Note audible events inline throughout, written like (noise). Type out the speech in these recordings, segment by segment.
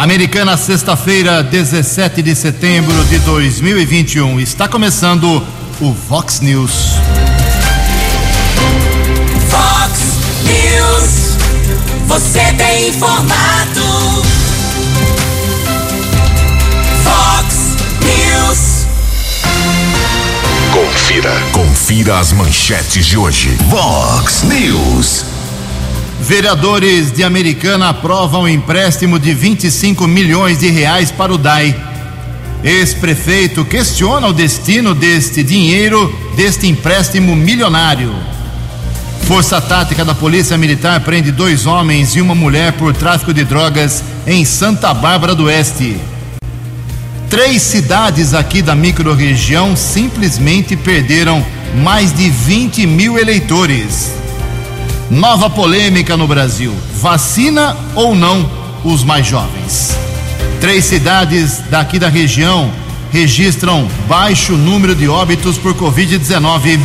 Americana, sexta-feira, 17 de setembro de 2021. Está começando o Vox News. Vox News. Você tem informado. Vox News. Confira. Confira as manchetes de hoje. Vox News. Vereadores de Americana aprovam empréstimo de 25 milhões de reais para o DAI. Ex-prefeito questiona o destino deste dinheiro, deste empréstimo milionário. Força Tática da Polícia Militar prende dois homens e uma mulher por tráfico de drogas em Santa Bárbara do Oeste. Três cidades aqui da microrregião simplesmente perderam mais de 20 mil eleitores. Nova polêmica no Brasil: vacina ou não os mais jovens? Três cidades daqui da região registram baixo número de óbitos por Covid-19.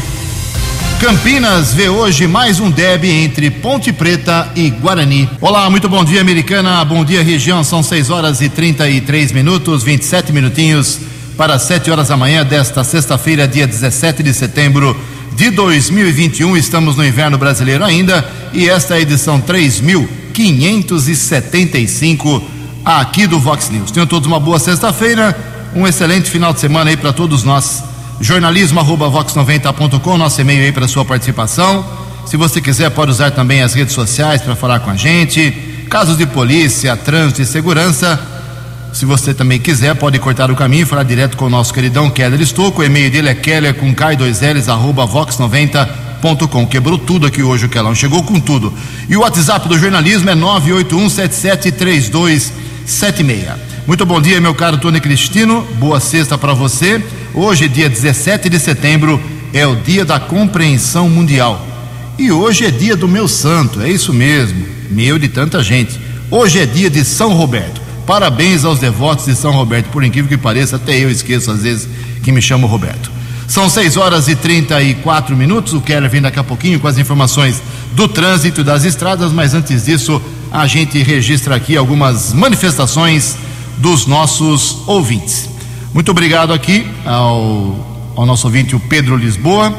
Campinas vê hoje mais um deb entre Ponte Preta e Guarani. Olá, muito bom dia, americana. Bom dia, região. São 6 horas e 33 minutos, 27 minutinhos para 7 horas da manhã desta sexta-feira, dia 17 de setembro de 2021. Estamos no inverno brasileiro ainda e esta é a edição 3575 aqui do Vox News. Tenham todos uma boa sexta-feira, um excelente final de semana aí para todos nós. Jornalismo arroba vox90.com, nosso e-mail aí para sua participação. Se você quiser, pode usar também as redes sociais para falar com a gente. Casos de polícia, trânsito e segurança. Se você também quiser, pode cortar o caminho e falar direto com o nosso queridão Keller Estouco. O e-mail dele é keller com k2ls arroba vox90.com. Quebrou tudo aqui hoje o Kelão, chegou com tudo. E o WhatsApp do jornalismo é 981773276. Muito bom dia, meu caro Tony Cristino. Boa sexta para você. Hoje, dia 17 de setembro, é o dia da compreensão mundial. E hoje é dia do meu santo, é isso mesmo, meu de tanta gente. Hoje é dia de São Roberto. Parabéns aos devotos de São Roberto. Por incrível que pareça, até eu esqueço às vezes que me chamo Roberto. São 6 horas e 34 minutos. O Keller vem daqui a pouquinho com as informações do trânsito das estradas, mas antes disso, a gente registra aqui algumas manifestações dos nossos ouvintes. Muito obrigado aqui ao, ao nosso ouvinte, o Pedro Lisboa.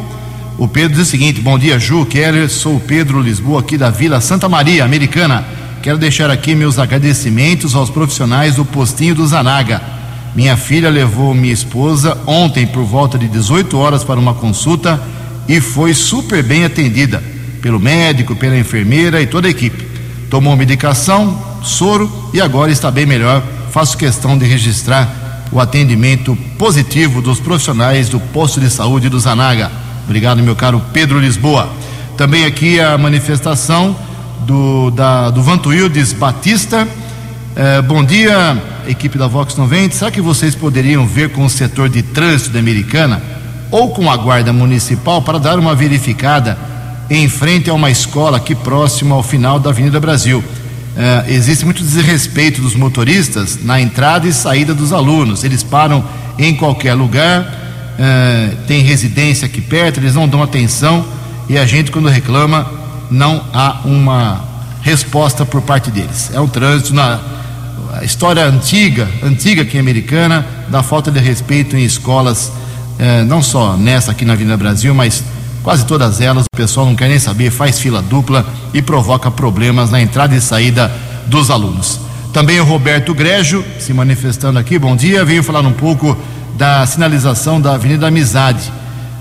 O Pedro diz o seguinte: Bom dia, Ju Keller. Sou o Pedro Lisboa, aqui da Vila Santa Maria, americana. Quero deixar aqui meus agradecimentos aos profissionais do postinho do Zanaga. Minha filha levou minha esposa ontem por volta de 18 horas para uma consulta e foi super bem atendida pelo médico, pela enfermeira e toda a equipe. Tomou medicação, soro e agora está bem melhor. Faço questão de registrar o atendimento positivo dos profissionais do posto de saúde do Zanaga. Obrigado, meu caro Pedro Lisboa. Também aqui a manifestação do, da, do Vantuildes Batista. Eh, bom dia, equipe da Vox 90. Será que vocês poderiam ver com o setor de trânsito da Americana ou com a Guarda Municipal para dar uma verificada em frente a uma escola aqui próximo ao final da Avenida Brasil? Eh, existe muito desrespeito dos motoristas na entrada e saída dos alunos. Eles param em qualquer lugar, eh, tem residência aqui perto, eles não dão atenção e a gente, quando reclama, não há uma resposta por parte deles. É um trânsito na história antiga, antiga aqui americana, da falta de respeito em escolas, eh, não só nessa aqui na Avenida Brasil, mas quase todas elas. O pessoal não quer nem saber, faz fila dupla e provoca problemas na entrada e saída dos alunos. Também o Roberto Grégio se manifestando aqui. Bom dia, venho falar um pouco da sinalização da Avenida Amizade,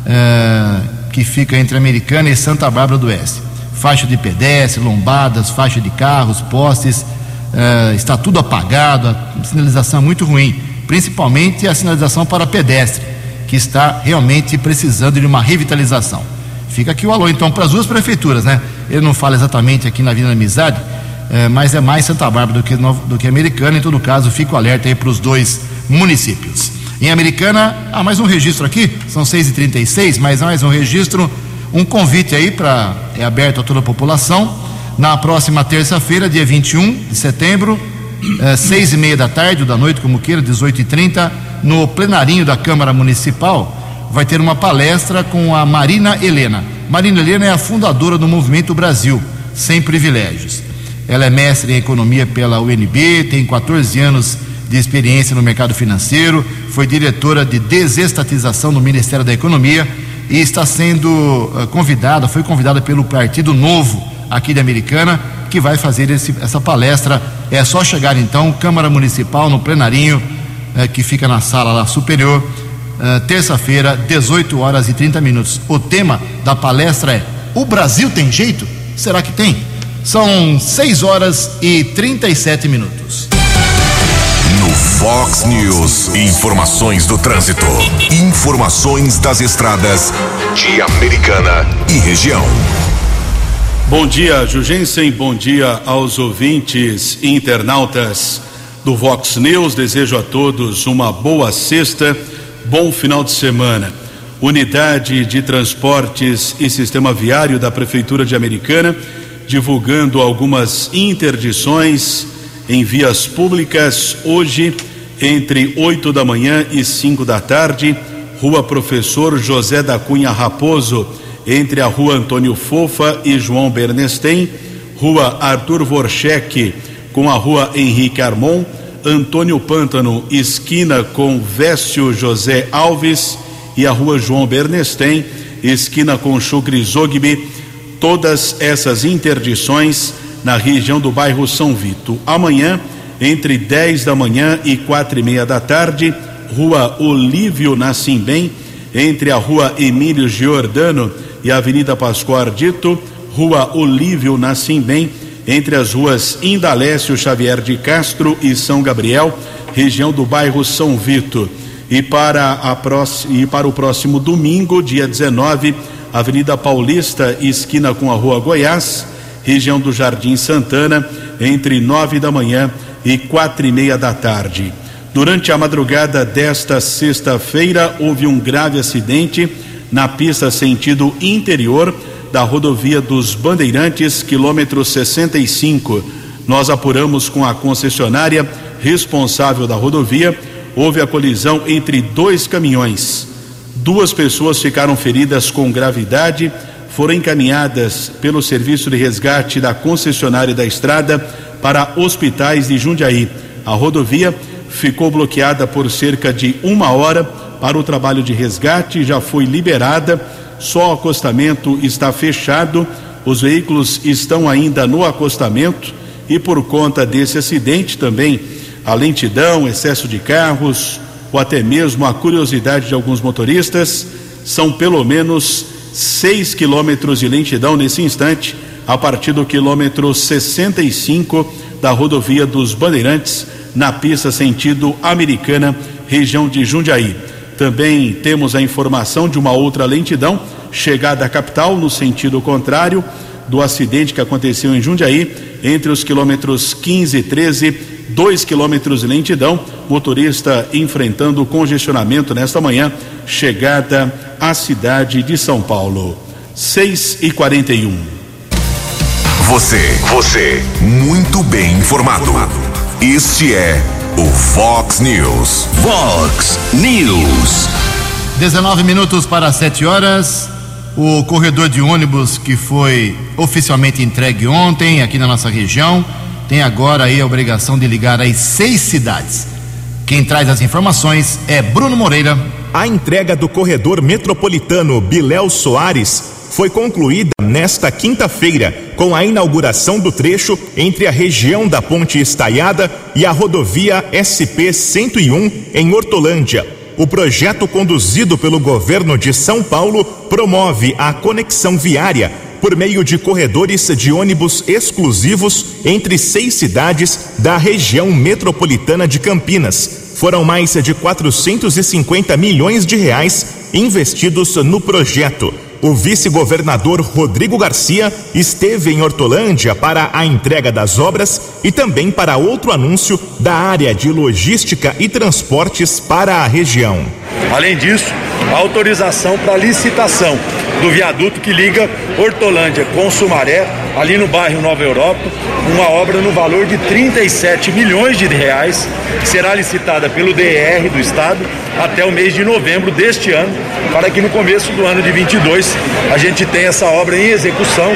eh, que fica entre Americana e Santa Bárbara do Oeste faixa de pedestre, lombadas, faixa de carros, postes, uh, está tudo apagado, a sinalização é muito ruim, principalmente a sinalização para pedestre, que está realmente precisando de uma revitalização. Fica aqui o alô, então, para as duas prefeituras, né? Ele não fala exatamente aqui na Avenida Amizade, uh, mas é mais Santa Bárbara do que, do que Americana, em todo caso, fica o alerta aí para os dois municípios. Em Americana, há mais um registro aqui, são 6h36, mais mais um registro um convite aí para é aberto a toda a população na próxima terça-feira, dia 21 de setembro, é, seis e meia da tarde ou da noite, como queira, 18 e 30 no plenarinho da Câmara Municipal, vai ter uma palestra com a Marina Helena. Marina Helena é a fundadora do Movimento Brasil Sem Privilégios. Ela é mestre em economia pela UNB, tem 14 anos de experiência no mercado financeiro, foi diretora de desestatização no Ministério da Economia e está sendo uh, convidada, foi convidada pelo Partido Novo aqui de Americana, que vai fazer esse, essa palestra. É só chegar então, Câmara Municipal, no plenarinho, uh, que fica na sala lá superior, uh, terça-feira, 18 horas e 30 minutos. O tema da palestra é: O Brasil tem jeito? Será que tem? São 6 horas e 37 minutos. Fox News, informações do trânsito, informações das estradas de Americana e região. Bom dia, Jugensen. Bom dia aos ouvintes e internautas do Vox News. Desejo a todos uma boa sexta, bom final de semana. Unidade de Transportes e Sistema Viário da Prefeitura de Americana divulgando algumas interdições em vias públicas hoje entre 8 da manhã e 5 da tarde, Rua Professor José da Cunha Raposo, entre a Rua Antônio Fofa e João Bernstein, Rua Arthur Vorchek com a Rua Henrique Armon, Antônio Pântano, esquina com Vécio José Alves e a Rua João Bernstein, esquina com Chucre Zogby, todas essas interdições na região do bairro São Vito. Amanhã, entre 10 da manhã e quatro e meia da tarde, Rua Olívio Nascimbem, entre a Rua Emílio Giordano e a Avenida Pascoal Ardito, Rua Olívio Nascimbem, entre as ruas Indalécio Xavier de Castro e São Gabriel, região do bairro São Vito. E para, a próxima, e para o próximo domingo, dia 19, Avenida Paulista, esquina com a Rua Goiás, região do Jardim Santana, entre nove da manhã e quatro e meia da tarde. Durante a madrugada desta sexta-feira, houve um grave acidente na pista sentido interior da rodovia dos Bandeirantes, quilômetro 65. Nós apuramos com a concessionária responsável da rodovia. Houve a colisão entre dois caminhões. Duas pessoas ficaram feridas com gravidade, foram encaminhadas pelo serviço de resgate da concessionária da estrada para hospitais de Jundiaí. A rodovia ficou bloqueada por cerca de uma hora para o trabalho de resgate, já foi liberada, só o acostamento está fechado, os veículos estão ainda no acostamento e por conta desse acidente também a lentidão, excesso de carros ou até mesmo a curiosidade de alguns motoristas, são pelo menos seis quilômetros de lentidão nesse instante, a partir do quilômetro 65 da rodovia dos Bandeirantes, na pista sentido americana, região de Jundiaí. Também temos a informação de uma outra lentidão, chegada à capital, no sentido contrário do acidente que aconteceu em Jundiaí, entre os quilômetros 15 e 13, 2 quilômetros de lentidão, motorista enfrentando congestionamento nesta manhã, chegada à cidade de São Paulo. 6 e 41. Você, você, muito bem informado. Este é o Fox News. Fox News. 19 minutos para 7 horas. O corredor de ônibus que foi oficialmente entregue ontem aqui na nossa região tem agora aí a obrigação de ligar as seis cidades. Quem traz as informações é Bruno Moreira. A entrega do corredor metropolitano Biléu Soares foi concluída nesta quinta-feira com a inauguração do trecho entre a região da Ponte Estaiada e a rodovia SP 101 em Hortolândia. O projeto conduzido pelo governo de São Paulo promove a conexão viária por meio de corredores de ônibus exclusivos entre seis cidades da região metropolitana de Campinas. Foram mais de 450 milhões de reais investidos no projeto. O vice-governador Rodrigo Garcia esteve em Hortolândia para a entrega das obras e também para outro anúncio da área de logística e transportes para a região. Além disso, a autorização para licitação do viaduto que liga Hortolândia com Sumaré, ali no bairro Nova Europa, uma obra no valor de 37 milhões de reais, será licitada pelo DR do Estado até o mês de novembro deste ano, para que no começo do ano de 22 a gente tenha essa obra em execução,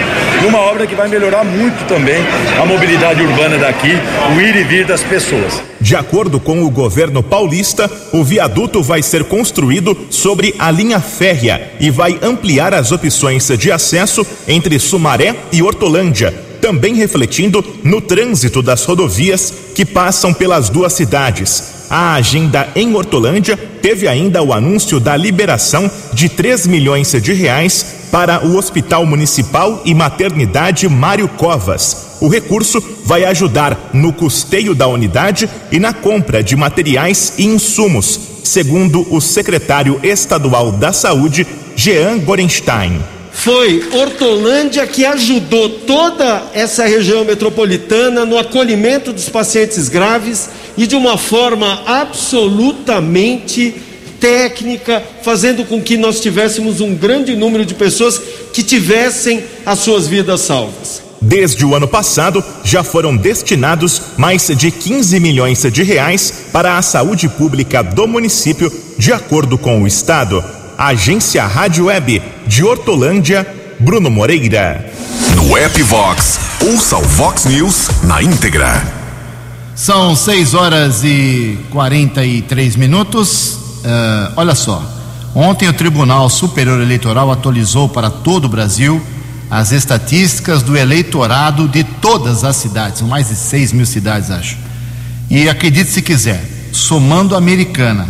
uma obra que vai melhorar muito também a mobilidade urbana daqui, o ir e vir das pessoas. De acordo com o governo paulista, o viaduto vai ser construído sobre a linha férrea e vai ampliar as opções de acesso entre Sumaré e Hortolândia, também refletindo no trânsito das rodovias que passam pelas duas cidades. A agenda em Hortolândia teve ainda o anúncio da liberação de 3 milhões de reais para o Hospital Municipal e Maternidade Mário Covas. O recurso vai ajudar no custeio da unidade e na compra de materiais e insumos, segundo o secretário estadual da Saúde, Jean Gorenstein. Foi Hortolândia que ajudou toda essa região metropolitana no acolhimento dos pacientes graves e de uma forma absolutamente técnica, fazendo com que nós tivéssemos um grande número de pessoas que tivessem as suas vidas salvas. Desde o ano passado, já foram destinados mais de 15 milhões de reais para a saúde pública do município, de acordo com o Estado. Agência Rádio Web de Hortolândia, Bruno Moreira. No app Vox, ouça o Vox News na íntegra. São 6 horas e 43 minutos. Uh, olha só. Ontem o Tribunal Superior Eleitoral atualizou para todo o Brasil as estatísticas do eleitorado de todas as cidades, mais de 6 mil cidades, acho. E acredite se quiser, somando a americana,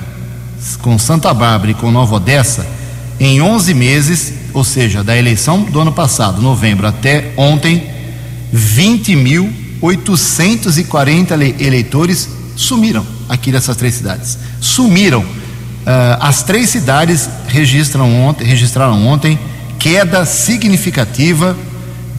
com Santa Bárbara e com Nova Odessa, em 11 meses, ou seja, da eleição do ano passado, novembro até ontem, 20.840 eleitores sumiram aqui dessas três cidades. Sumiram. Uh, as três cidades registram ontem, registraram ontem queda significativa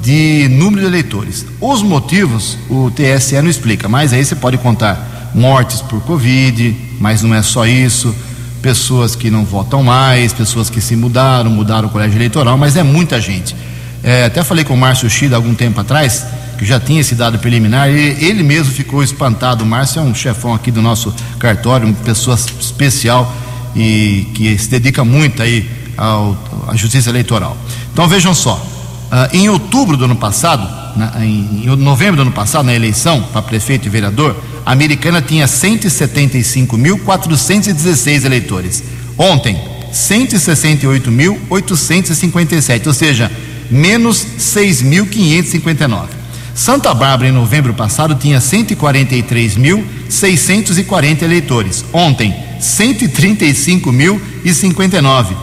de número de eleitores. Os motivos o TSE não explica, mas aí você pode contar mortes por Covid, mas não é só isso, pessoas que não votam mais, pessoas que se mudaram, mudaram o colégio eleitoral, mas é muita gente. É, até falei com o Márcio Chida algum tempo atrás, que já tinha esse dado preliminar, e ele mesmo ficou espantado. O Márcio é um chefão aqui do nosso cartório, uma pessoa especial e que se dedica muito aí ao, à justiça eleitoral. Então vejam só, uh, em outubro do ano passado, na, em, em novembro do ano passado, na eleição para prefeito e vereador, a americana tinha 175.416 eleitores. Ontem, 168.857, ou seja, menos 6.559. Santa Bárbara, em novembro passado, tinha 143.640 eleitores. Ontem, 135.059.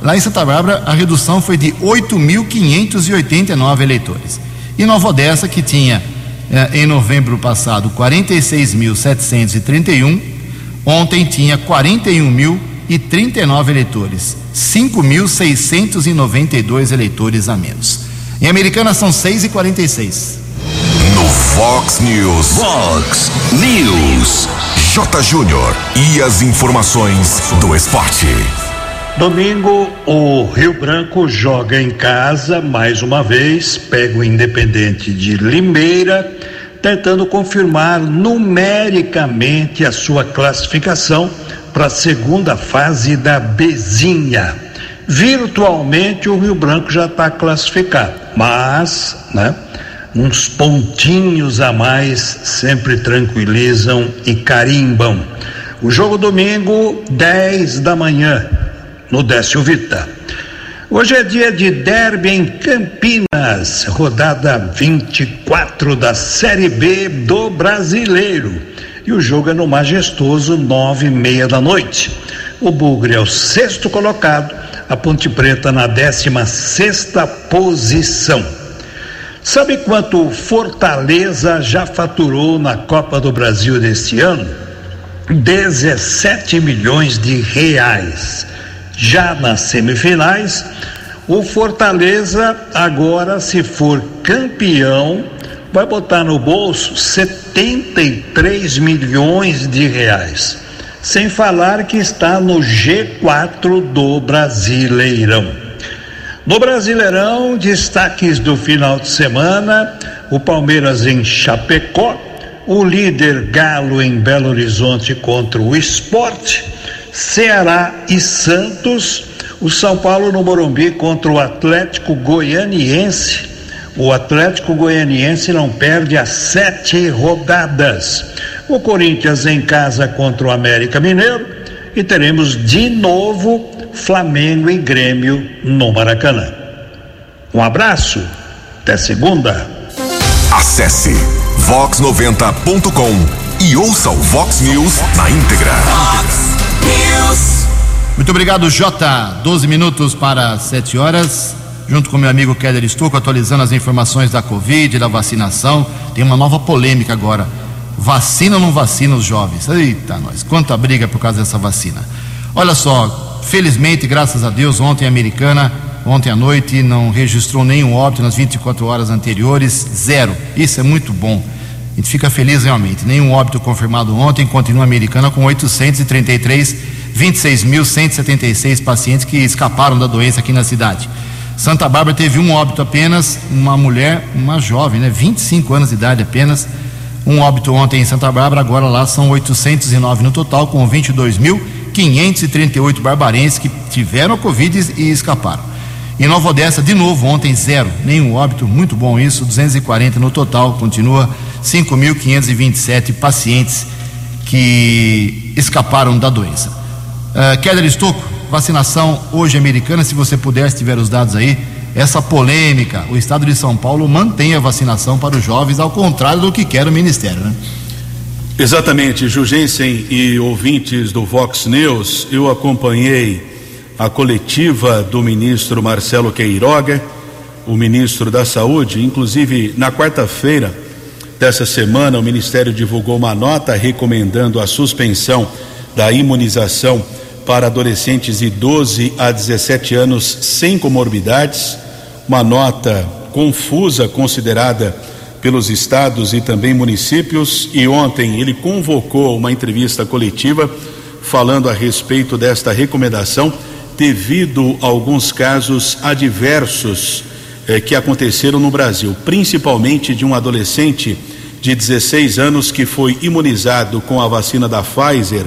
Lá em Santa Bárbara, a redução foi de 8.589 eleitores. E Nova Odessa, que tinha eh, em novembro passado 46.731, ontem tinha 41.039 eleitores, 5.692 eleitores a menos. Em Americana são 6 e 46. No Fox News. Fox News. J. Júnior. E as informações do esporte. Domingo, o Rio Branco joga em casa mais uma vez, pega o Independente de Limeira, tentando confirmar numericamente a sua classificação para a segunda fase da Bezinha. Virtualmente o Rio Branco já está classificado, mas, né, uns pontinhos a mais sempre tranquilizam e carimbam. O jogo domingo, 10 da manhã no Décio Vita. Hoje é dia de derby em Campinas, rodada 24 da Série B do Brasileiro. E o jogo é no majestoso nove e meia da noite. O Bugre é o sexto colocado, a Ponte Preta na décima sexta posição. Sabe quanto Fortaleza já faturou na Copa do Brasil deste ano? 17 milhões de reais. Já nas semifinais, o Fortaleza, agora, se for campeão, vai botar no bolso 73 milhões de reais. Sem falar que está no G4 do Brasileirão. No Brasileirão, destaques do final de semana: o Palmeiras em Chapecó, o líder Galo em Belo Horizonte contra o Esporte, Ceará e Santos, o São Paulo no Morumbi contra o Atlético Goianiense. O Atlético Goianiense não perde as sete rodadas. O Corinthians em casa contra o América Mineiro e teremos de novo Flamengo e Grêmio no Maracanã. Um abraço, até segunda. Acesse vox90.com e ouça o Vox News na íntegra. Fox News. Muito obrigado, Jota. 12 minutos para 7 horas. Junto com meu amigo Keller Estouco, atualizando as informações da Covid, da vacinação. Tem uma nova polêmica agora. Vacina ou não vacina os jovens? Eita, nós. Quanta briga por causa dessa vacina. Olha só, felizmente, graças a Deus, ontem a americana, ontem à noite, não registrou nenhum óbito nas 24 horas anteriores, zero. Isso é muito bom. A gente fica feliz realmente. Nenhum óbito confirmado ontem, continua a americana com 833, 26.176 pacientes que escaparam da doença aqui na cidade. Santa Bárbara teve um óbito apenas, uma mulher, uma jovem, né, 25 anos de idade apenas. Um óbito ontem em Santa Bárbara, agora lá são 809 no total, com 22.538 barbarenses que tiveram a Covid e escaparam. Em Nova Odessa, de novo, ontem zero, nenhum óbito, muito bom isso, 240 no total, continua 5.527 pacientes que escaparam da doença. Uh, Keller Estocco, vacinação hoje americana, se você puder, se tiver os dados aí, essa polêmica, o estado de São Paulo mantém a vacinação para os jovens, ao contrário do que quer o Ministério, né? Exatamente, Jugensen e ouvintes do Vox News, eu acompanhei a coletiva do ministro Marcelo Queiroga, o ministro da Saúde, inclusive na quarta-feira dessa semana o Ministério divulgou uma nota recomendando a suspensão da imunização para adolescentes de 12 a 17 anos sem comorbidades, uma nota confusa considerada pelos estados e também municípios, e ontem ele convocou uma entrevista coletiva falando a respeito desta recomendação, devido a alguns casos adversos eh, que aconteceram no Brasil, principalmente de um adolescente de 16 anos que foi imunizado com a vacina da Pfizer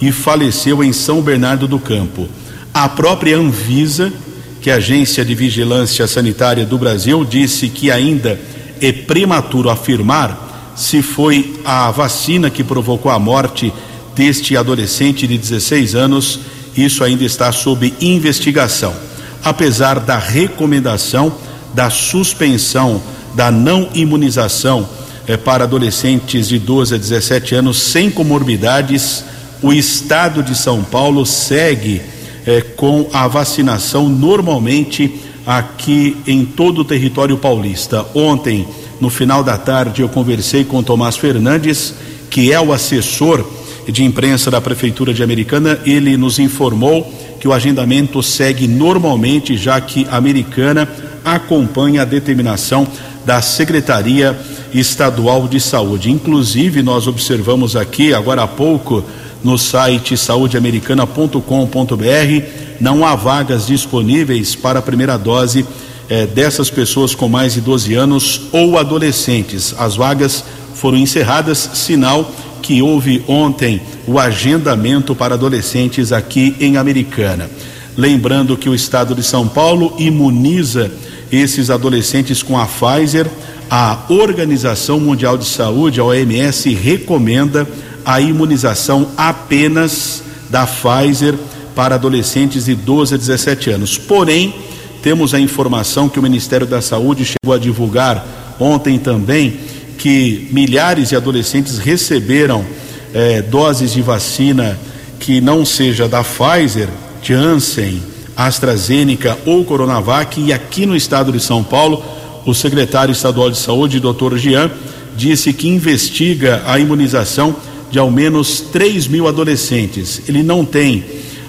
e faleceu em São Bernardo do Campo. A própria Anvisa, que é a Agência de Vigilância Sanitária do Brasil, disse que ainda é prematuro afirmar se foi a vacina que provocou a morte deste adolescente de 16 anos. Isso ainda está sob investigação. Apesar da recomendação da suspensão da não imunização eh, para adolescentes de 12 a 17 anos sem comorbidades, o estado de São Paulo segue eh, com a vacinação normalmente aqui em todo o território paulista. Ontem, no final da tarde, eu conversei com Tomás Fernandes, que é o assessor de imprensa da Prefeitura de Americana. Ele nos informou que o agendamento segue normalmente, já que a Americana acompanha a determinação da Secretaria Estadual de Saúde. Inclusive, nós observamos aqui, agora há pouco, no site saudeamericana.com.br. Não há vagas disponíveis para a primeira dose eh, dessas pessoas com mais de 12 anos ou adolescentes. As vagas foram encerradas, sinal que houve ontem o agendamento para adolescentes aqui em Americana. Lembrando que o estado de São Paulo imuniza esses adolescentes com a Pfizer. A Organização Mundial de Saúde, a OMS, recomenda a imunização apenas da Pfizer para adolescentes de 12 a 17 anos. Porém, temos a informação que o Ministério da Saúde chegou a divulgar ontem também que milhares de adolescentes receberam eh, doses de vacina que não seja da Pfizer, Janssen, AstraZeneca ou Coronavac e aqui no estado de São Paulo, o secretário estadual de saúde, Dr. Jean, disse que investiga a imunização de ao menos 3 mil adolescentes. Ele não tem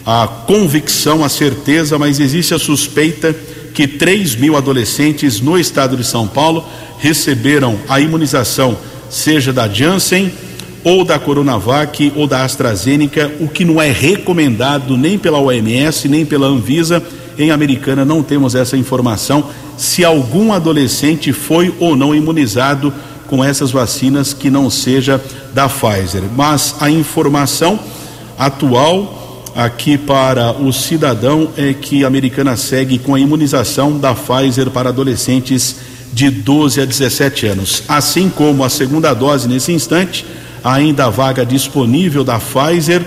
a convicção, a certeza, mas existe a suspeita que 3 mil adolescentes no estado de São Paulo receberam a imunização, seja da Janssen ou da Coronavac ou da AstraZeneca, o que não é recomendado nem pela OMS nem pela Anvisa. Em Americana não temos essa informação se algum adolescente foi ou não imunizado com essas vacinas que não seja da Pfizer. Mas a informação atual aqui para o cidadão é que a Americana segue com a imunização da Pfizer para adolescentes de 12 a 17 anos. Assim como a segunda dose nesse instante, ainda a vaga disponível da Pfizer.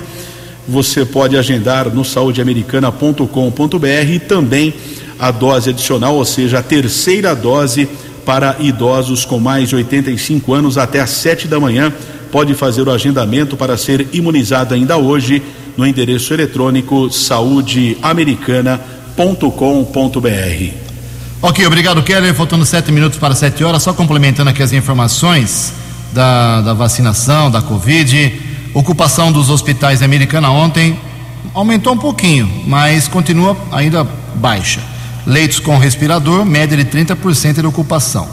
Você pode agendar no saudeamericana.com.br e também a dose adicional, ou seja, a terceira dose para idosos com mais de 85 anos até às 7 da manhã. Pode fazer o agendamento para ser imunizado ainda hoje no endereço eletrônico saudeamericana.com.br. Ok, obrigado, Keller. Faltando sete minutos para sete horas, só complementando aqui as informações da, da vacinação, da Covid. Ocupação dos hospitais americana ontem aumentou um pouquinho, mas continua ainda baixa. Leitos com respirador, média de 30% de ocupação.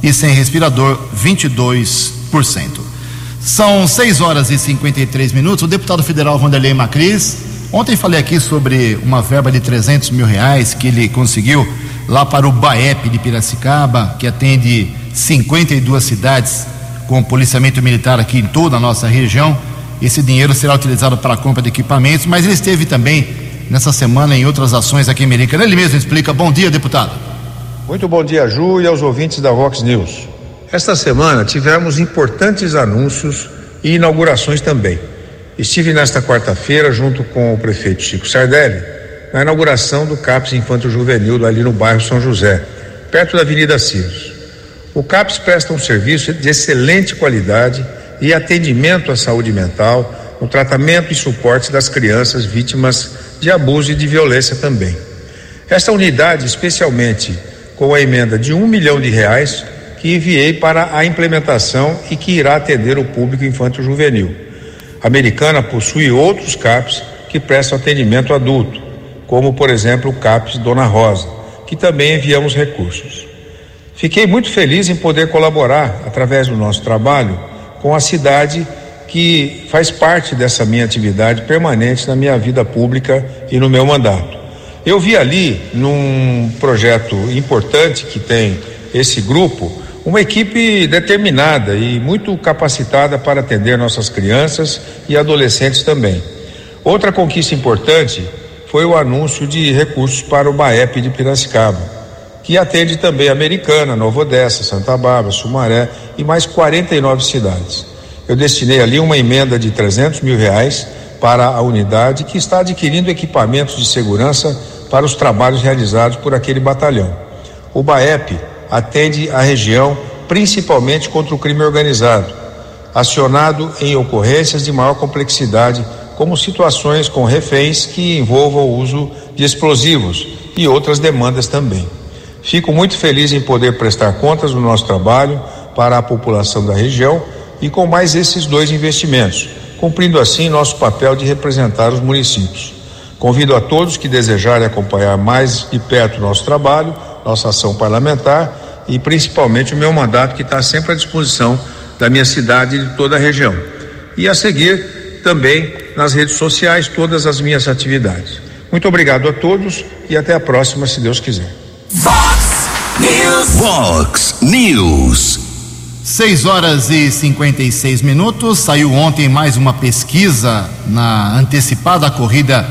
E sem respirador, 22%. São 6 horas e 53 minutos. O deputado federal Vanderlei Macris, ontem falei aqui sobre uma verba de 300 mil reais que ele conseguiu lá para o BAEP de Piracicaba, que atende 52 cidades com policiamento militar aqui em toda a nossa região. Esse dinheiro será utilizado para a compra de equipamentos, mas ele esteve também nessa semana em outras ações aqui em Americana. Ele mesmo explica. Bom dia, deputado. Muito bom dia, Ju, e aos ouvintes da Vox News. Esta semana tivemos importantes anúncios e inaugurações também. Estive nesta quarta-feira junto com o prefeito Chico Sardelli na inauguração do CAPS Infanto Juvenil ali no bairro São José, perto da Avenida Ciros. O CAPS presta um serviço de excelente qualidade e atendimento à saúde mental, no tratamento e suporte das crianças vítimas de abuso e de violência também. Esta unidade, especialmente com a emenda de um milhão de reais que enviei para a implementação e que irá atender o público infanto juvenil. A americana possui outros CAPs que prestam atendimento adulto, como por exemplo o CAPS Dona Rosa, que também enviamos recursos. Fiquei muito feliz em poder colaborar, através do nosso trabalho, com a cidade que faz parte dessa minha atividade permanente na minha vida pública e no meu mandato. Eu vi ali, num projeto importante que tem esse grupo, uma equipe determinada e muito capacitada para atender nossas crianças e adolescentes também. Outra conquista importante foi o anúncio de recursos para o BAEP de Piracicaba que atende também Americana, Nova Odessa, Santa Bárbara, Sumaré e mais 49 cidades. Eu destinei ali uma emenda de 300 mil reais para a unidade que está adquirindo equipamentos de segurança para os trabalhos realizados por aquele batalhão. O BAEP atende a região principalmente contra o crime organizado, acionado em ocorrências de maior complexidade, como situações com reféns que envolvam o uso de explosivos e outras demandas também. Fico muito feliz em poder prestar contas do nosso trabalho para a população da região e com mais esses dois investimentos, cumprindo assim nosso papel de representar os municípios. Convido a todos que desejarem acompanhar mais de perto nosso trabalho, nossa ação parlamentar e principalmente o meu mandato que está sempre à disposição da minha cidade e de toda a região. E a seguir também nas redes sociais todas as minhas atividades. Muito obrigado a todos e até a próxima, se Deus quiser. Fox News. Fox News. 6 horas e 56 minutos. Saiu ontem mais uma pesquisa na antecipada corrida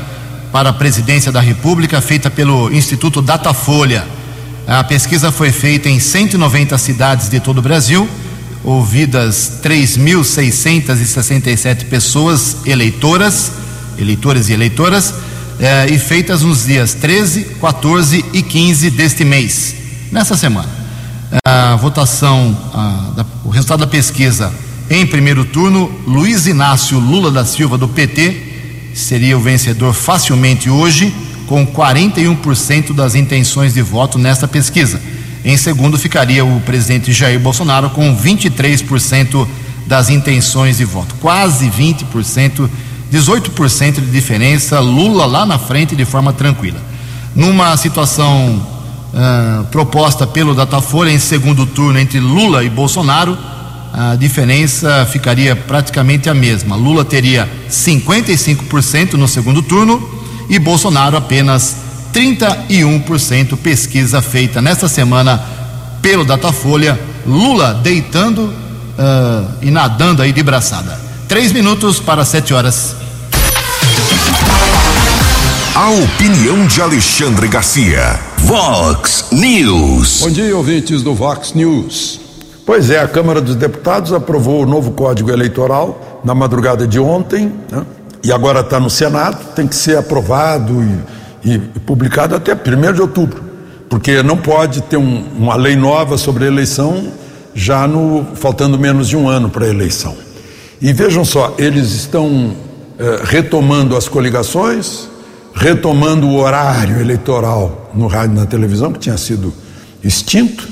para a presidência da República, feita pelo Instituto Datafolha. A pesquisa foi feita em 190 cidades de todo o Brasil, ouvidas 3.667 pessoas eleitoras, eleitores e eleitoras eh, e feitas nos dias 13, 14 e 15 deste mês, nessa semana. A votação, a, da, o resultado da pesquisa em primeiro turno, Luiz Inácio Lula da Silva, do PT, seria o vencedor facilmente hoje, com 41% das intenções de voto nesta pesquisa. Em segundo ficaria o presidente Jair Bolsonaro, com 23% das intenções de voto, quase 20% 18% de diferença, Lula lá na frente de forma tranquila. Numa situação uh, proposta pelo Datafolha em segundo turno entre Lula e Bolsonaro, a diferença ficaria praticamente a mesma. Lula teria 55% no segundo turno e Bolsonaro apenas 31%. Pesquisa feita nesta semana pelo Datafolha. Lula deitando uh, e nadando aí de braçada. Três minutos para sete horas. A opinião de Alexandre Garcia. Vox News. Bom dia, ouvintes do Vox News. Pois é, a Câmara dos Deputados aprovou o novo Código Eleitoral na madrugada de ontem, né? E agora está no Senado, tem que ser aprovado e, e, publicado até 1 de outubro, porque não pode ter um, uma lei nova sobre a eleição já no faltando menos de um ano para a eleição. E vejam só, eles estão eh, retomando as coligações, retomando o horário eleitoral no rádio e na televisão, que tinha sido extinto,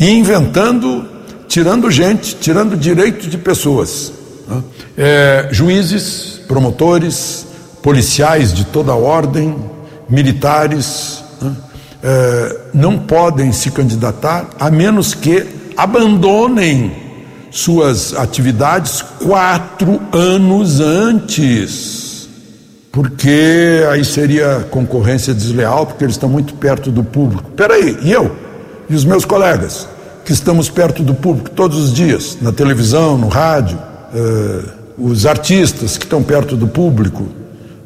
e inventando tirando gente, tirando direito de pessoas. Né? É, juízes, promotores, policiais de toda ordem, militares, né? é, não podem se candidatar a menos que abandonem suas atividades quatro anos antes. Porque aí seria concorrência desleal, porque eles estão muito perto do público. Peraí, e eu? E os meus colegas? que estamos perto do público todos os dias, na televisão, no rádio, eh, os artistas que estão perto do público,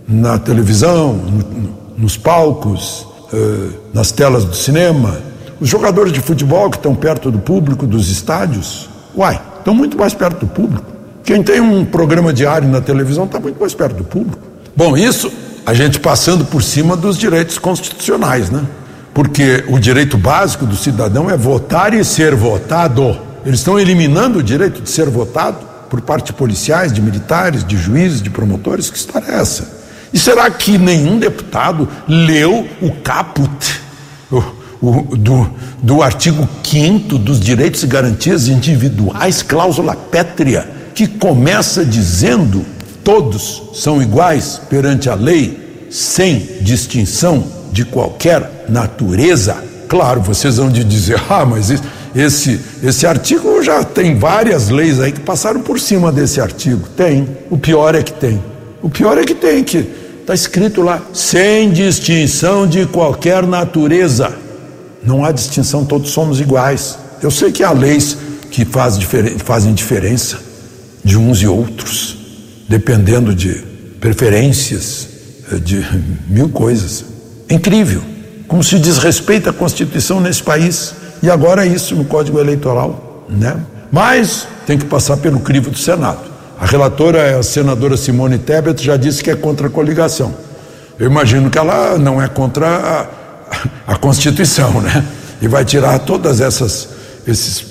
na televisão, no, nos palcos, eh, nas telas do cinema, os jogadores de futebol que estão perto do público, dos estádios, uai, estão muito mais perto do público. Quem tem um programa diário na televisão está muito mais perto do público. Bom, isso a gente passando por cima dos direitos constitucionais, né? porque o direito básico do cidadão é votar e ser votado. Eles estão eliminando o direito de ser votado por parte de policiais, de militares, de juízes, de promotores. Que história é essa? E será que nenhum deputado leu o caput o, o, do, do artigo 5 dos direitos e garantias individuais, cláusula pétrea, que começa dizendo: todos são iguais perante a lei, sem distinção de qualquer natureza, claro, vocês vão de dizer, (laughs) ah, mas esse, esse artigo já tem várias leis aí que passaram por cima desse artigo. Tem. O pior é que tem. O pior é que tem, que está escrito lá, sem distinção de qualquer natureza. Não há distinção, todos somos iguais. Eu sei que há leis que faz difer fazem diferença de uns e outros, dependendo de preferências, eh, de (laughs) mil coisas. Incrível. Como se desrespeita a Constituição nesse país. E agora é isso no Código Eleitoral. Né? Mas tem que passar pelo crivo do Senado. A relatora, a senadora Simone Tebet, já disse que é contra a coligação. Eu imagino que ela não é contra a, a Constituição, né? E vai tirar todas essas, esses,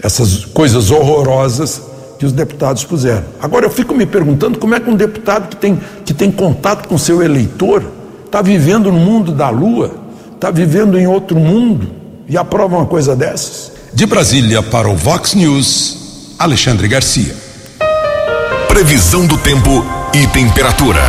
essas coisas horrorosas que os deputados puseram. Agora eu fico me perguntando como é que um deputado que tem, que tem contato com seu eleitor está vivendo no mundo da lua, está vivendo em outro mundo e aprova uma coisa dessas? De Brasília para o Vox News, Alexandre Garcia. Previsão do tempo e temperatura.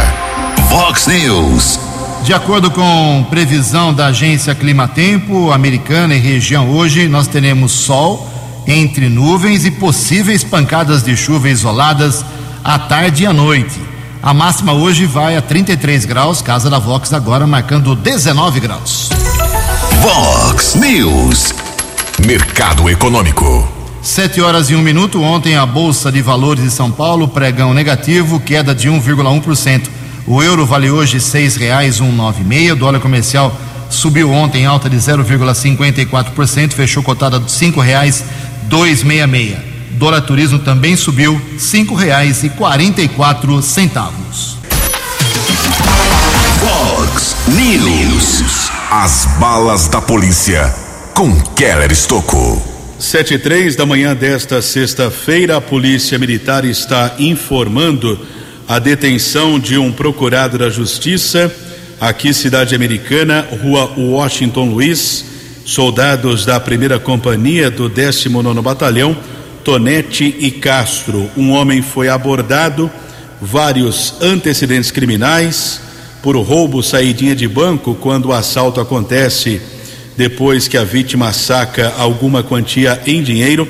Vox News. De acordo com previsão da agência Climatempo americana e região hoje, nós teremos sol entre nuvens e possíveis pancadas de chuva isoladas à tarde e à noite. A máxima hoje vai a 33 graus, casa da Vox agora marcando 19 graus. Vox News. Mercado Econômico. Sete horas e um minuto. Ontem a Bolsa de Valores de São Paulo, pregão negativo, queda de 1,1%. O euro vale hoje seis reais um nove meio. O dólar comercial subiu ontem alta de 0,54%, fechou cotada de cinco reais dois meia meia dólar turismo também subiu cinco reais e quarenta e quatro centavos. Fox News. As balas da polícia com Keller Estocou. Sete e três da manhã desta sexta-feira, a Polícia Militar está informando a detenção de um procurado da Justiça aqui cidade americana, Rua Washington Luiz, soldados da primeira companhia do 19 Batalhão Tonete e Castro. Um homem foi abordado, vários antecedentes criminais por roubo, saidinha de banco quando o assalto acontece depois que a vítima saca alguma quantia em dinheiro.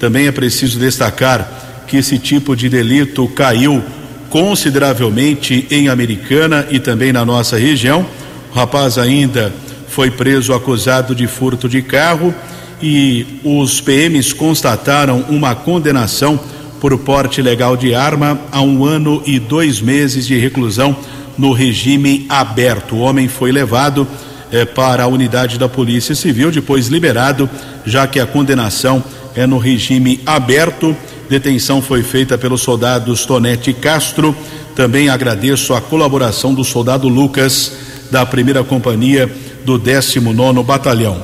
Também é preciso destacar que esse tipo de delito caiu consideravelmente em Americana e também na nossa região. O rapaz ainda foi preso acusado de furto de carro e os PMs constataram uma condenação por porte ilegal de arma a um ano e dois meses de reclusão no regime aberto. O homem foi levado eh, para a unidade da Polícia Civil, depois liberado, já que a condenação é no regime aberto. Detenção foi feita pelos soldados Tonete Castro. Também agradeço a colaboração do soldado Lucas, da primeira companhia do 19 Batalhão.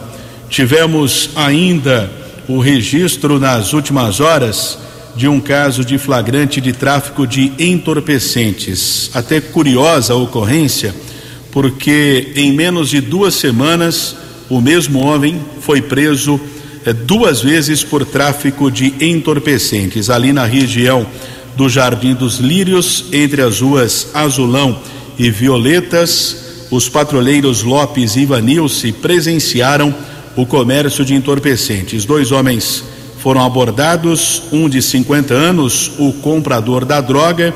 Tivemos ainda o registro nas últimas horas de um caso de flagrante de tráfico de entorpecentes. Até curiosa a ocorrência, porque em menos de duas semanas o mesmo homem foi preso eh, duas vezes por tráfico de entorpecentes, ali na região do Jardim dos Lírios, entre as ruas Azulão e Violetas. Os patrulheiros Lopes e Ivanilce presenciaram o comércio de entorpecentes. Dois homens foram abordados, um de 50 anos, o comprador da droga,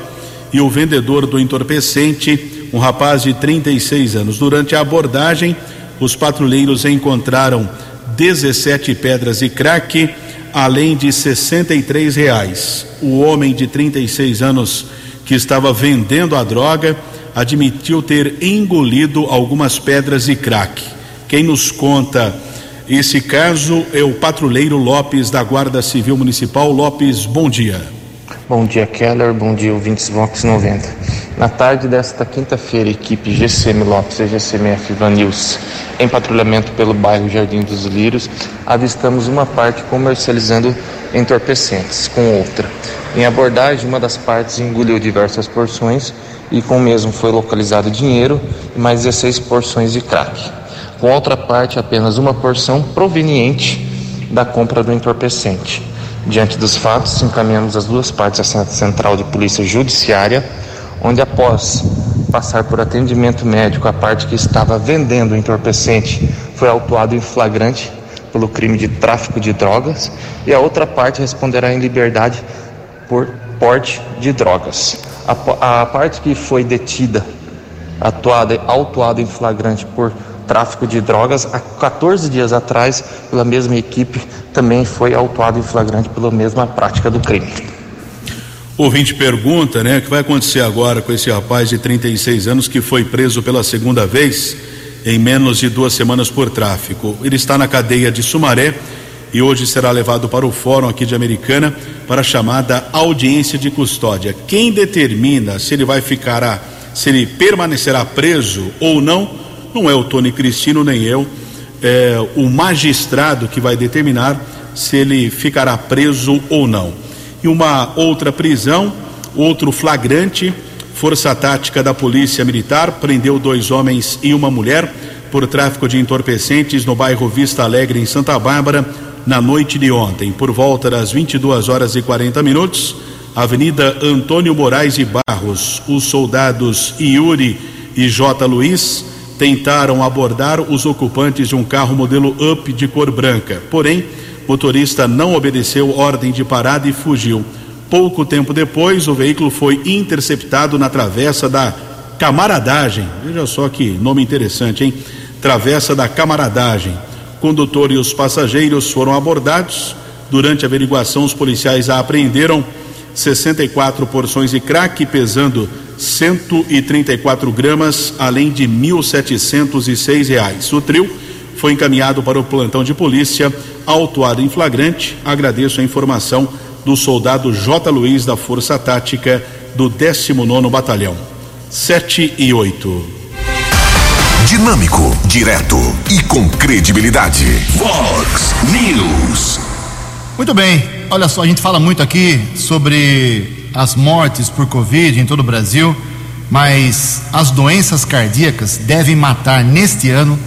e o vendedor do entorpecente, um rapaz de 36 anos. Durante a abordagem, os patrulheiros encontraram 17 pedras de crack, além de 63 reais. O homem de 36 anos que estava vendendo a droga admitiu ter engolido algumas pedras de crack. Quem nos conta esse caso é o patrulheiro Lopes da Guarda Civil Municipal. Lopes, bom dia. Bom dia, Keller. Bom dia, ouvintes Vox 90. Na tarde desta quinta-feira, equipe GCM Lopes e GCMF Vanils, em patrulhamento pelo bairro Jardim dos Lírios, avistamos uma parte comercializando entorpecentes com outra. Em abordagem, uma das partes engoliu diversas porções e com o mesmo foi localizado dinheiro e mais 16 porções de crack com outra parte apenas uma porção proveniente da compra do entorpecente. Diante dos fatos, encaminhamos as duas partes à Central de Polícia Judiciária, onde após passar por atendimento médico, a parte que estava vendendo o entorpecente foi autuado em flagrante pelo crime de tráfico de drogas e a outra parte responderá em liberdade por porte de drogas. A, a parte que foi detida, atuada, autuada em flagrante por tráfico de drogas. Há 14 dias atrás, pela mesma equipe, também foi autuado em flagrante pela mesma prática do crime. Ouvinte pergunta, né, o que vai acontecer agora com esse rapaz de 36 anos que foi preso pela segunda vez em menos de duas semanas por tráfico. Ele está na cadeia de Sumaré e hoje será levado para o fórum aqui de Americana para a chamada audiência de custódia. Quem determina se ele vai ficar, se ele permanecerá preso ou não, não é o Tony Cristino nem eu, é o magistrado que vai determinar se ele ficará preso ou não. E uma outra prisão, outro flagrante, Força Tática da Polícia Militar prendeu dois homens e uma mulher por tráfico de entorpecentes no bairro Vista Alegre, em Santa Bárbara, na noite de ontem. Por volta das 22 horas e 40 minutos, Avenida Antônio Moraes e Barros, os soldados Yuri e J. Luiz tentaram abordar os ocupantes de um carro modelo Up de cor branca. Porém, o motorista não obedeceu ordem de parada e fugiu. Pouco tempo depois, o veículo foi interceptado na travessa da Camaradagem. Veja só que nome interessante, hein? Travessa da Camaradagem. O condutor e os passageiros foram abordados. Durante a averiguação, os policiais apreenderam 64 porções de crack pesando 134 gramas, além de 1.706 reais. O trio foi encaminhado para o plantão de polícia, autuado em flagrante. Agradeço a informação do soldado J. Luiz da Força Tática do 19 Batalhão. 7 e 8. Dinâmico, direto e com credibilidade. Vox News. Muito bem, olha só, a gente fala muito aqui sobre as mortes por Covid em todo o Brasil, mas as doenças cardíacas devem matar neste ano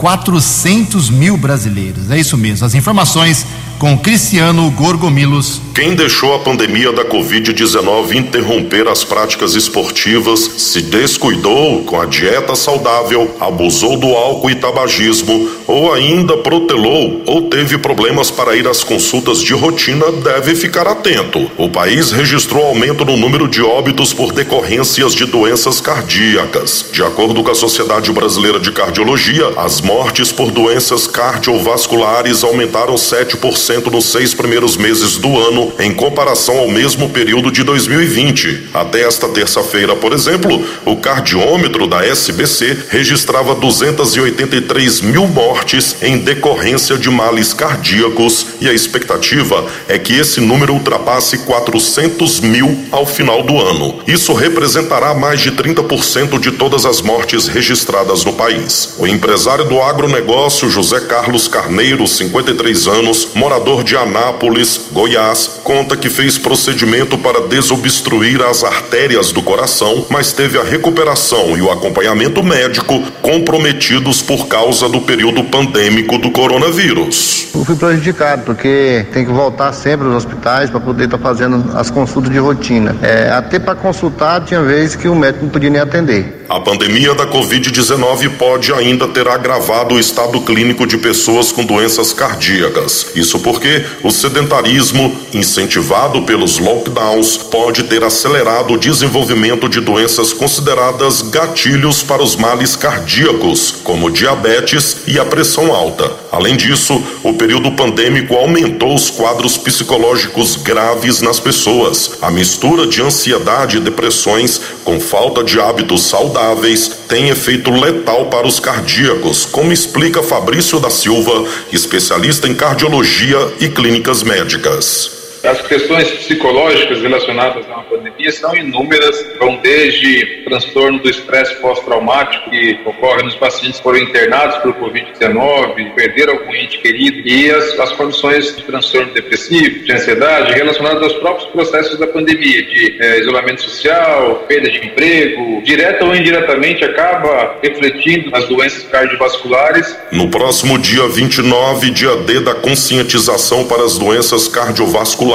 400 mil brasileiros. É isso mesmo. As informações com Cristiano Gorgomilos. Quem deixou a pandemia da Covid-19 interromper as práticas esportivas, se descuidou com a dieta saudável, abusou do álcool e tabagismo, ou ainda protelou ou teve problemas para ir às consultas de rotina, deve ficar atento. O país registrou aumento no número de óbitos por decorrências de doenças cardíacas. De acordo com a Sociedade Brasileira de Cardiologia, as mortes por doenças cardiovasculares aumentaram 7% nos seis primeiros meses do ano, em comparação ao mesmo período de 2020. Até esta terça-feira, por exemplo, o cardiômetro da SBC registrava 283 mil mortes em decorrência de males cardíacos e a expectativa é que esse número ultrapasse 400 mil ao final do ano. Isso representará mais de 30% de todas as mortes registradas no país. O empresário do agronegócio José Carlos Carneiro, 53 anos, morador morador de Anápolis, Goiás, conta que fez procedimento para desobstruir as artérias do coração, mas teve a recuperação e o acompanhamento médico comprometidos por causa do período pandêmico do coronavírus. Eu fui prejudicado porque tem que voltar sempre aos hospitais para poder estar tá fazendo as consultas de rotina. É, até para consultar tinha vezes que o médico não podia nem atender. A pandemia da Covid-19 pode ainda ter agravado o estado clínico de pessoas com doenças cardíacas. Isso porque o sedentarismo, incentivado pelos lockdowns, pode ter acelerado o desenvolvimento de doenças consideradas gatilhos para os males cardíacos, como diabetes e a pressão alta. Além disso, o período pandêmico aumentou os quadros psicológicos graves nas pessoas. A mistura de ansiedade e depressões com falta de hábitos saudáveis saudáveis têm efeito letal para os cardíacos, como explica Fabrício da Silva, especialista em cardiologia e clínicas médicas. As questões psicológicas relacionadas a uma pandemia são inúmeras, vão desde transtorno do estresse pós-traumático que ocorre nos pacientes que foram internados pelo Covid-19, perderam algum ente querido, e as, as condições de transtorno depressivo, de ansiedade, relacionadas aos próprios processos da pandemia, de é, isolamento social, perda de emprego, direta ou indiretamente acaba refletindo nas doenças cardiovasculares. No próximo dia 29, dia D da conscientização para as doenças cardiovasculares,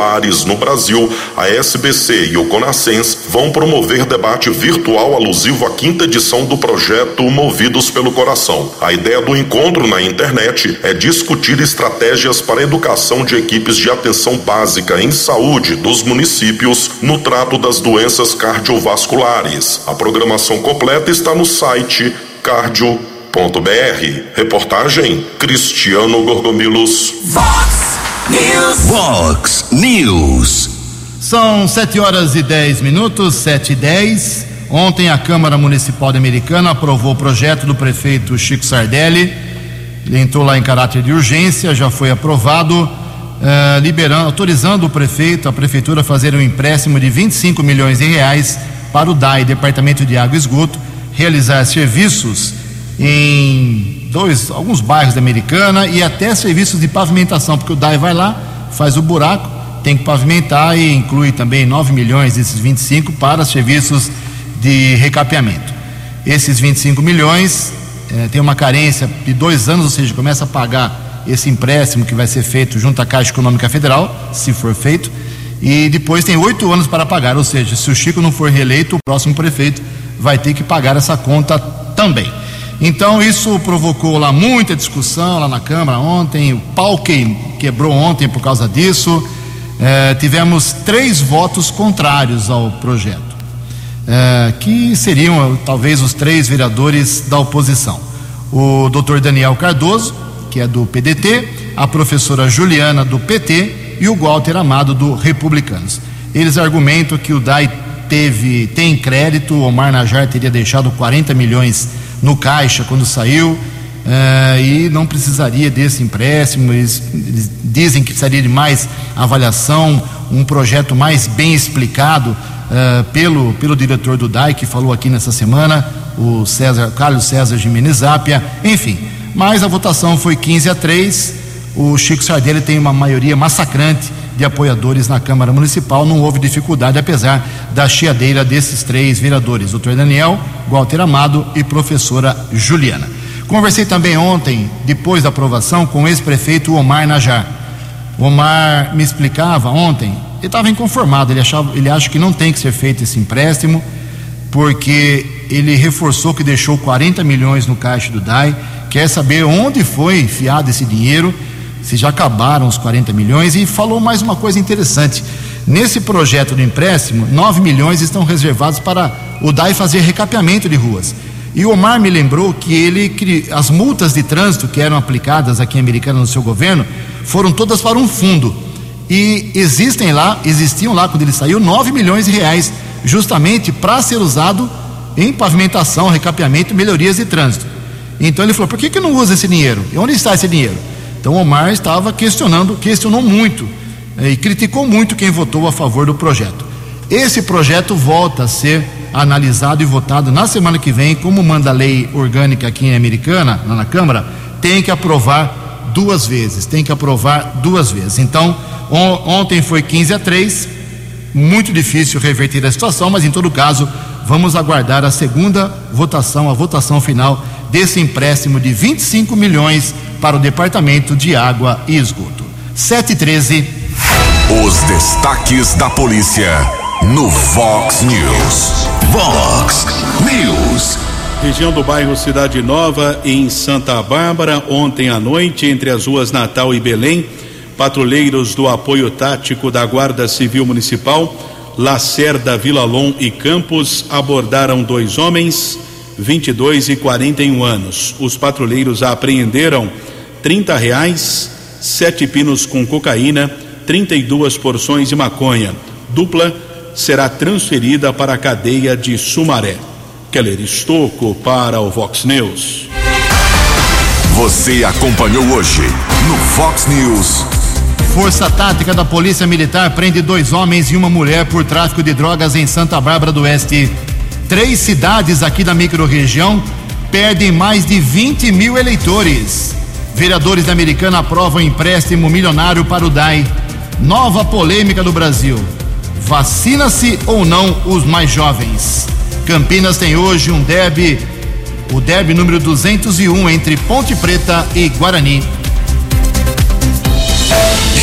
no Brasil, a SBC e o Conascens vão promover debate virtual alusivo à quinta edição do projeto Movidos pelo Coração. A ideia do encontro na internet é discutir estratégias para a educação de equipes de atenção básica em saúde dos municípios no trato das doenças cardiovasculares. A programação completa está no site cardio.br. Reportagem Cristiano Gorgomilos. Fox News. Fox News. São 7 horas e 10 minutos, 7 e 10. Ontem a Câmara Municipal de Americana aprovou o projeto do prefeito Chico Sardelli. Ele entrou lá em caráter de urgência, já foi aprovado, eh, liberando, autorizando o prefeito, a prefeitura a fazer um empréstimo de 25 milhões de reais para o DAI, Departamento de Água e Esgoto, realizar serviços em dois, alguns bairros da Americana e até serviços de pavimentação, porque o DAI vai lá, faz o buraco, tem que pavimentar e inclui também 9 milhões desses 25 para serviços de recapeamento. Esses 25 milhões eh, tem uma carência de dois anos, ou seja, começa a pagar esse empréstimo que vai ser feito junto à Caixa Econômica Federal, se for feito, e depois tem oito anos para pagar, ou seja, se o Chico não for reeleito, o próximo prefeito vai ter que pagar essa conta também. Então isso provocou lá muita discussão lá na Câmara ontem, o pau que quebrou ontem por causa disso. É, tivemos três votos contrários ao projeto, é, que seriam talvez os três vereadores da oposição. O doutor Daniel Cardoso, que é do PDT, a professora Juliana, do PT, e o Walter Amado, do Republicanos. Eles argumentam que o DAI teve, tem crédito, Omar Najar teria deixado 40 milhões no caixa quando saiu uh, e não precisaria desse empréstimo. Eles, eles, dizem que precisaria de mais avaliação, um projeto mais bem explicado uh, pelo, pelo diretor do DAI, que falou aqui nessa semana, o César, Carlos César Jimenez Zapia, enfim. Mas a votação foi 15 a 3. O Chico Sardelli tem uma maioria massacrante de apoiadores na Câmara Municipal. Não houve dificuldade, apesar da chiadeira desses três vereadores, doutor Daniel, Walter Amado e professora Juliana. Conversei também ontem, depois da aprovação, com o ex-prefeito Omar Najar. Omar me explicava ontem, ele estava inconformado, ele, achava, ele acha que não tem que ser feito esse empréstimo, porque ele reforçou que deixou 40 milhões no caixa do DAI, quer saber onde foi enfiado esse dinheiro, se já acabaram os 40 milhões, e falou mais uma coisa interessante. Nesse projeto do empréstimo, 9 milhões estão reservados para o DAI fazer recapeamento de ruas. E o Omar me lembrou que ele as multas de trânsito que eram aplicadas aqui em Americana no seu governo foram todas para um fundo. E existem lá, existiam lá quando ele saiu 9 milhões de reais, justamente para ser usado em pavimentação, recapeamento melhorias de trânsito. Então ele falou: por que, que não usa esse dinheiro? E onde está esse dinheiro? Então Omar estava questionando, questionou muito eh, e criticou muito quem votou a favor do projeto. Esse projeto volta a ser analisado e votado na semana que vem, como manda a lei orgânica aqui em Americana, lá na Câmara, tem que aprovar duas vezes, tem que aprovar duas vezes. Então, on, ontem foi 15 a 3, muito difícil reverter a situação, mas em todo caso, vamos aguardar a segunda votação, a votação final desse empréstimo de 25 milhões para o Departamento de Água e Esgoto. 713. Os destaques da polícia no Vox News. Vox News. Região do bairro Cidade Nova, em Santa Bárbara, ontem à noite, entre as ruas Natal e Belém, patrulheiros do apoio tático da Guarda Civil Municipal, Lacerda, Vilalon e Campos abordaram dois homens, 22 e 41 anos. Os patrulheiros apreenderam 30 reais, sete pinos com cocaína, 32 porções de maconha, dupla será transferida para a cadeia de Sumaré. Keller Estocco para o Vox News. Você acompanhou hoje no Fox News. Força Tática da Polícia Militar prende dois homens e uma mulher por tráfico de drogas em Santa Bárbara do Oeste. Três cidades aqui da microrregião perdem mais de 20 mil eleitores. Vereadores da Americana aprovam empréstimo milionário para o DAI. Nova polêmica do Brasil. Vacina-se ou não os mais jovens? Campinas tem hoje um derby, o derby número 201 entre Ponte Preta e Guarani.